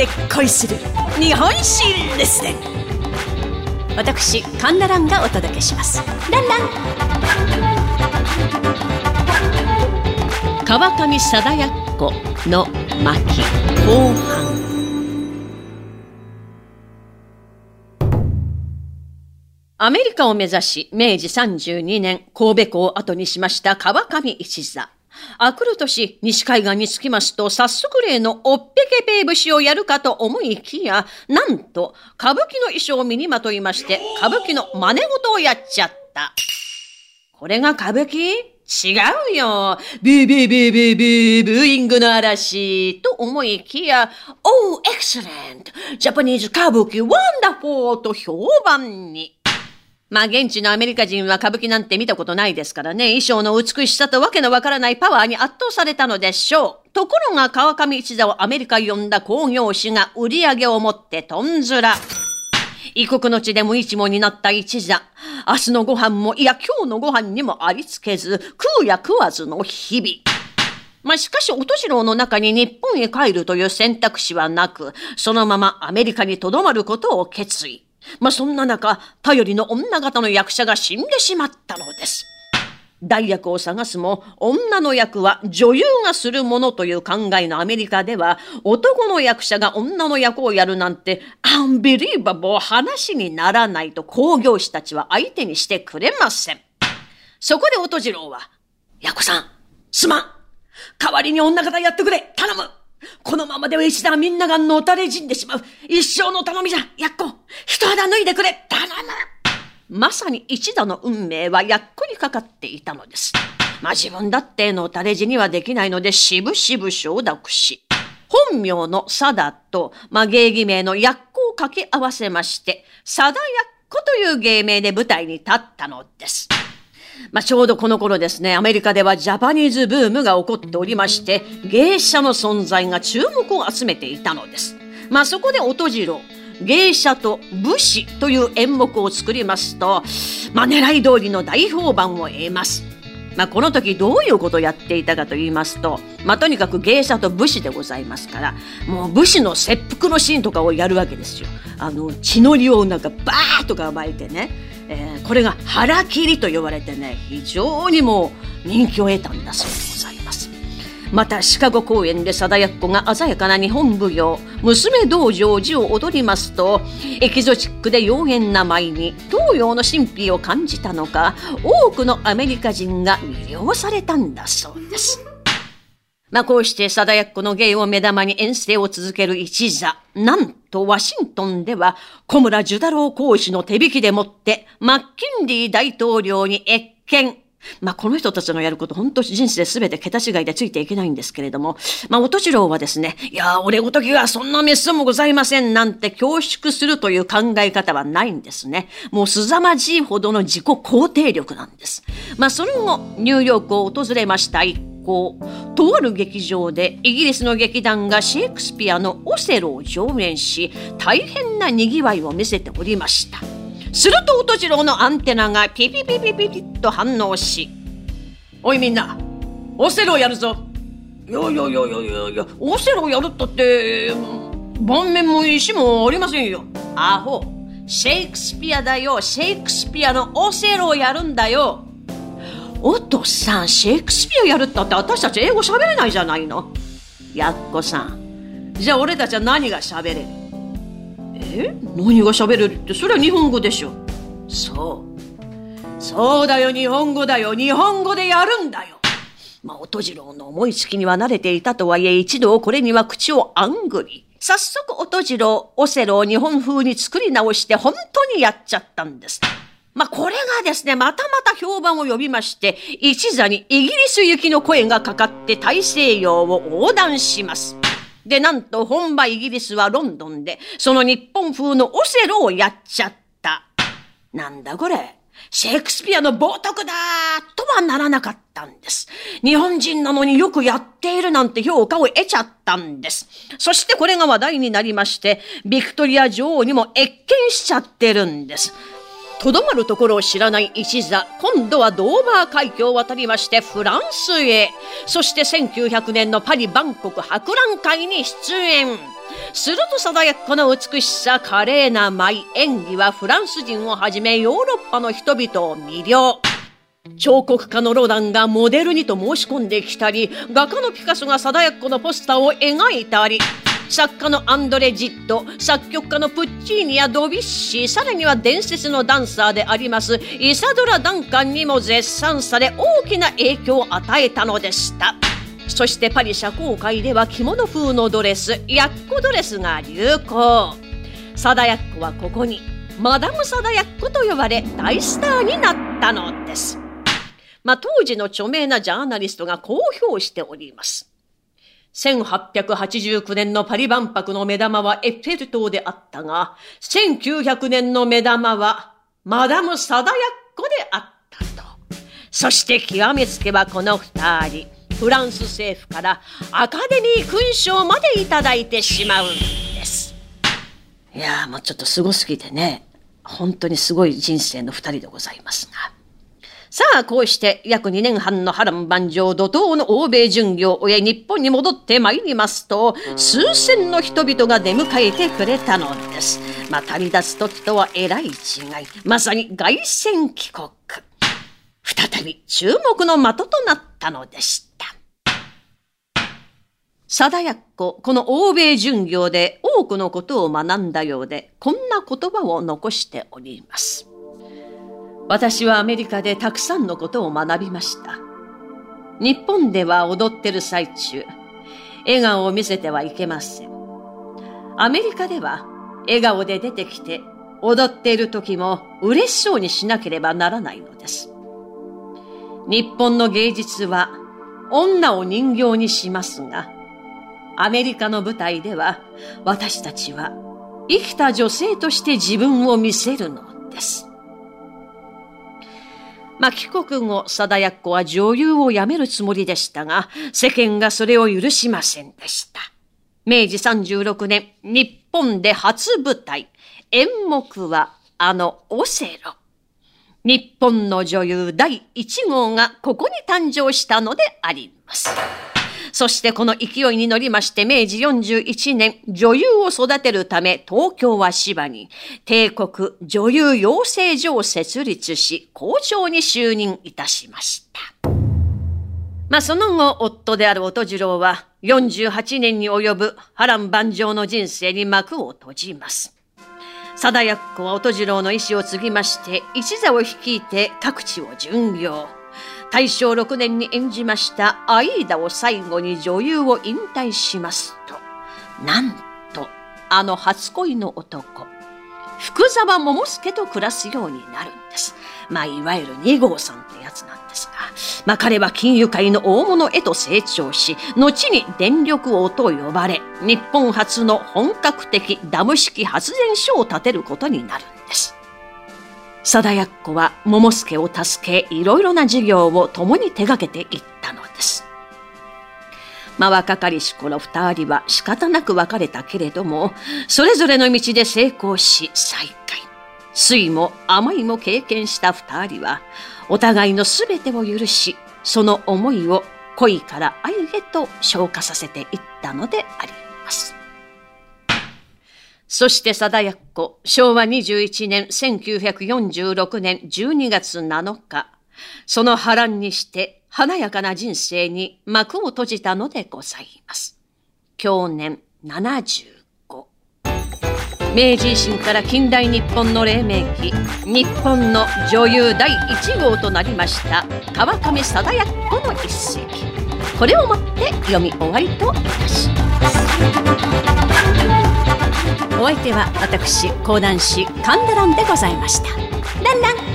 で恋する日本史レッスン。私カンナランがお届けします。ランラン。川上貞奴の巻。後半。アメリカを目指し、明治32年、神戸港を後にしました川上一座。あくる年、西海岸に着きますと、早速例のおっぺけペー節をやるかと思いきや、なんと、歌舞伎の衣装を身にまといまして、歌舞伎の真似事をやっちゃった。これが歌舞伎？違うよ。ビービービービービー、ブーイングの嵐。と思いきや、Oh, excellent! Japanese 歌舞伎 wonderful と評判に。まあ現地のアメリカ人は歌舞伎なんて見たことないですからね、衣装の美しさとわけのわからないパワーに圧倒されたのでしょう。ところが川上一座をアメリカ呼んだ興行師が売り上げを持ってとんずら。異国の地で無一文になった一座。明日のご飯も、いや今日のご飯にもありつけず、食うや食わずの日々。まあ、しかし、音次郎の中に日本へ帰るという選択肢はなく、そのままアメリカに留まることを決意。まあ、そんな中、頼りの女方の役者が死んでしまったのです。代役を探すも、女の役は女優がするものという考えのアメリカでは、男の役者が女の役をやるなんて、アンビリーバボー話にならないと工業士たちは相手にしてくれません。そこで音次郎は、ヤコさん、すまん代わりに女方やってくれ頼むこのままでは一段みんながのたれ死んでしまう。一生の頼みじゃ、やっこ。一肌脱いでくれ。頼む。まさに一打の運命はやっこにかかっていたのです。まあ自分だってのたれ死にはできないので、しぶしぶ承諾し、本名のサダと、まあ芸妓名のやっこを掛け合わせまして、サダやっこという芸名で舞台に立ったのです。まあ、ちょうどこの頃ですね、アメリカではジャパニーズブームが起こっておりまして、芸者の存在が注目を集めていたのです。まあ、そこで音次郎、芸者と武士という演目を作りますと、まあ、狙い通りの大評判を得ます。まあ、この時どういうことをやっていたかと言いますと、まあ、とにかく芸者と武士でございますから、もう武士の切腹のシーンとかをやるわけですよ。あの、血のりをなんかバーッとか巻いてね、えー、これが腹切りと呼ばれてね、非常にも人気を得たんだそうでございます。またシカゴ公演で貞奴が鮮やかな日本舞踊娘道成寺を踊りますとエキゾチックで妖艶な舞に東洋の神秘を感じたのか多くのアメリカ人が魅了されたんだそうです。まあ、こうして貞奴の芸を目玉に遠征を続ける一座。なんとワシントンでは小村寿太郎講師の手引きでもってマッキンリー大統領に謁見。まあ、この人たちのやること、本当人生すべて桁違いでついていけないんですけれども、まあ、音次郎はですね、いや、俺ごときはそんなメスもございませんなんて恐縮するという考え方はないんですね。もう凄まじいほどの自己肯定力なんです。まあ、その後、ニューヨークを訪れました一行。とある劇場でイギリスの劇団がシェイクスピアのオセロを上演し、大変な賑わいを見せておりました。すると音次郎のアンテナがピピピピピピッと反応し、おいみんな、オセロやるぞ。いやいやいやいやいやいや、オセロやるったって、盤面も石もありませんよ。アホ。シェイクスピアだよ。シェイクスピアのオセロをやるんだよ。お父さん、シェイクスピアやるったって私たち英語喋れないじゃないの。やっこさん。じゃあ俺たちは何が喋れる？え？何が喋れるって、それは日本語でしょ。そう。そうだよ、日本語だよ。日本語でやるんだよ。まあ、音次郎の思いつきには慣れていたとはいえ、一度これには口をあんぐり。早速、音次郎、オセロを日本風に作り直して本当にやっちゃったんです。まあ、これがですね、またまた評判を呼びまして、一座にイギリス行きの声がかかって大西洋を横断します。で、なんと本場イギリスはロンドンで、その日本風のオセロをやっちゃった。なんだこれ。シェイクスピアの冒涜だとはならなかったんです。日本人なのによくやっているなんて評価を得ちゃったんです。そしてこれが話題になりまして、ビクトリア女王にも謁見しちゃってるんです。とどまるところを知らない一座、今度はドーバー海峡を渡りましてフランスへ。そして1900年のパリ万国博覧会に出演。すると貞子の美しさ、華麗な舞、演技はフランス人をはじめヨーロッパの人々を魅了。彫刻家のロダンがモデルにと申し込んできたり、画家のピカソが貞子のポスターを描いたり、作家のアンドレ・ジット、作曲家のプッチーニやドビッシー、さらには伝説のダンサーでありますイサドラ・ダンカンにも絶賛され大きな影響を与えたのでした。そしてパリ社交界では着物風のドレス、ヤッコドレスが流行。サダヤッコはここにマダム・サダヤッコと呼ばれ大スターになったのです。まあ、当時の著名なジャーナリストが公表しております。1889年のパリ万博の目玉はエッフェル塔であったが、1900年の目玉はマダム・サダヤッコであったと。そして極めつけばこの二人、フランス政府からアカデミー勲章までいただいてしまうんです。いやーもうちょっとすごすぎてね、本当にすごい人生の二人でございますが。さあ、こうして約2年半の波乱万丈怒涛の欧米巡業を終え日本に戻ってまいりますと、数千の人々が出迎えてくれたのです。まあ、旅立つ時とはえらい違い。まさに凱旋帰国。再び注目の的となったのでした。貞奴、この欧米巡業で多くのことを学んだようで、こんな言葉を残しております。私はアメリカでたくさんのことを学びました。日本では踊ってる最中、笑顔を見せてはいけません。アメリカでは笑顔で出てきて踊っている時も嬉しそうにしなければならないのです。日本の芸術は女を人形にしますが、アメリカの舞台では私たちは生きた女性として自分を見せるのです。まあ、帰国後、貞奴は女優を辞めるつもりでしたが、世間がそれを許しませんでした。明治36年、日本で初舞台、演目はあのオセロ。日本の女優第1号がここに誕生したのであります。そしてこの勢いに乗りまして明治41年、女優を育てるため東京は芝に帝国女優養成所を設立し、校長に就任いたしました。まあその後、夫である音次郎は48年に及ぶ波乱万丈の人生に幕を閉じます。貞奴は音次郎の意思を継ぎまして、一座を率いて各地を巡業。大正6年に演じましたアイーダを最後に女優を引退しますと、なんと、あの初恋の男、福沢桃助と暮らすようになるんです。まあ、いわゆる二号さんってやつなんですが、まあ彼は金融界の大物へと成長し、後に電力王と呼ばれ、日本初の本格的ダム式発電所を建てることになるんです。貞奴は桃助を助け、いろいろな事業を共に手掛けていったのです。まあ、若かりし頃二人は仕方なく別れたけれども、それぞれの道で成功し再会。酸も甘いも経験した二人は、お互いの全てを許し、その思いを恋から愛へと昇華させていったのであります。そして貞奴、昭和21年1946年12月7日、その波乱にして華やかな人生に幕を閉じたのでございます。去年75。明治維新から近代日本の黎明期、日本の女優第1号となりました川上貞奴の一席。これをもって読み終わりといたします。お相手は私講談師神田蘭でございましたランラン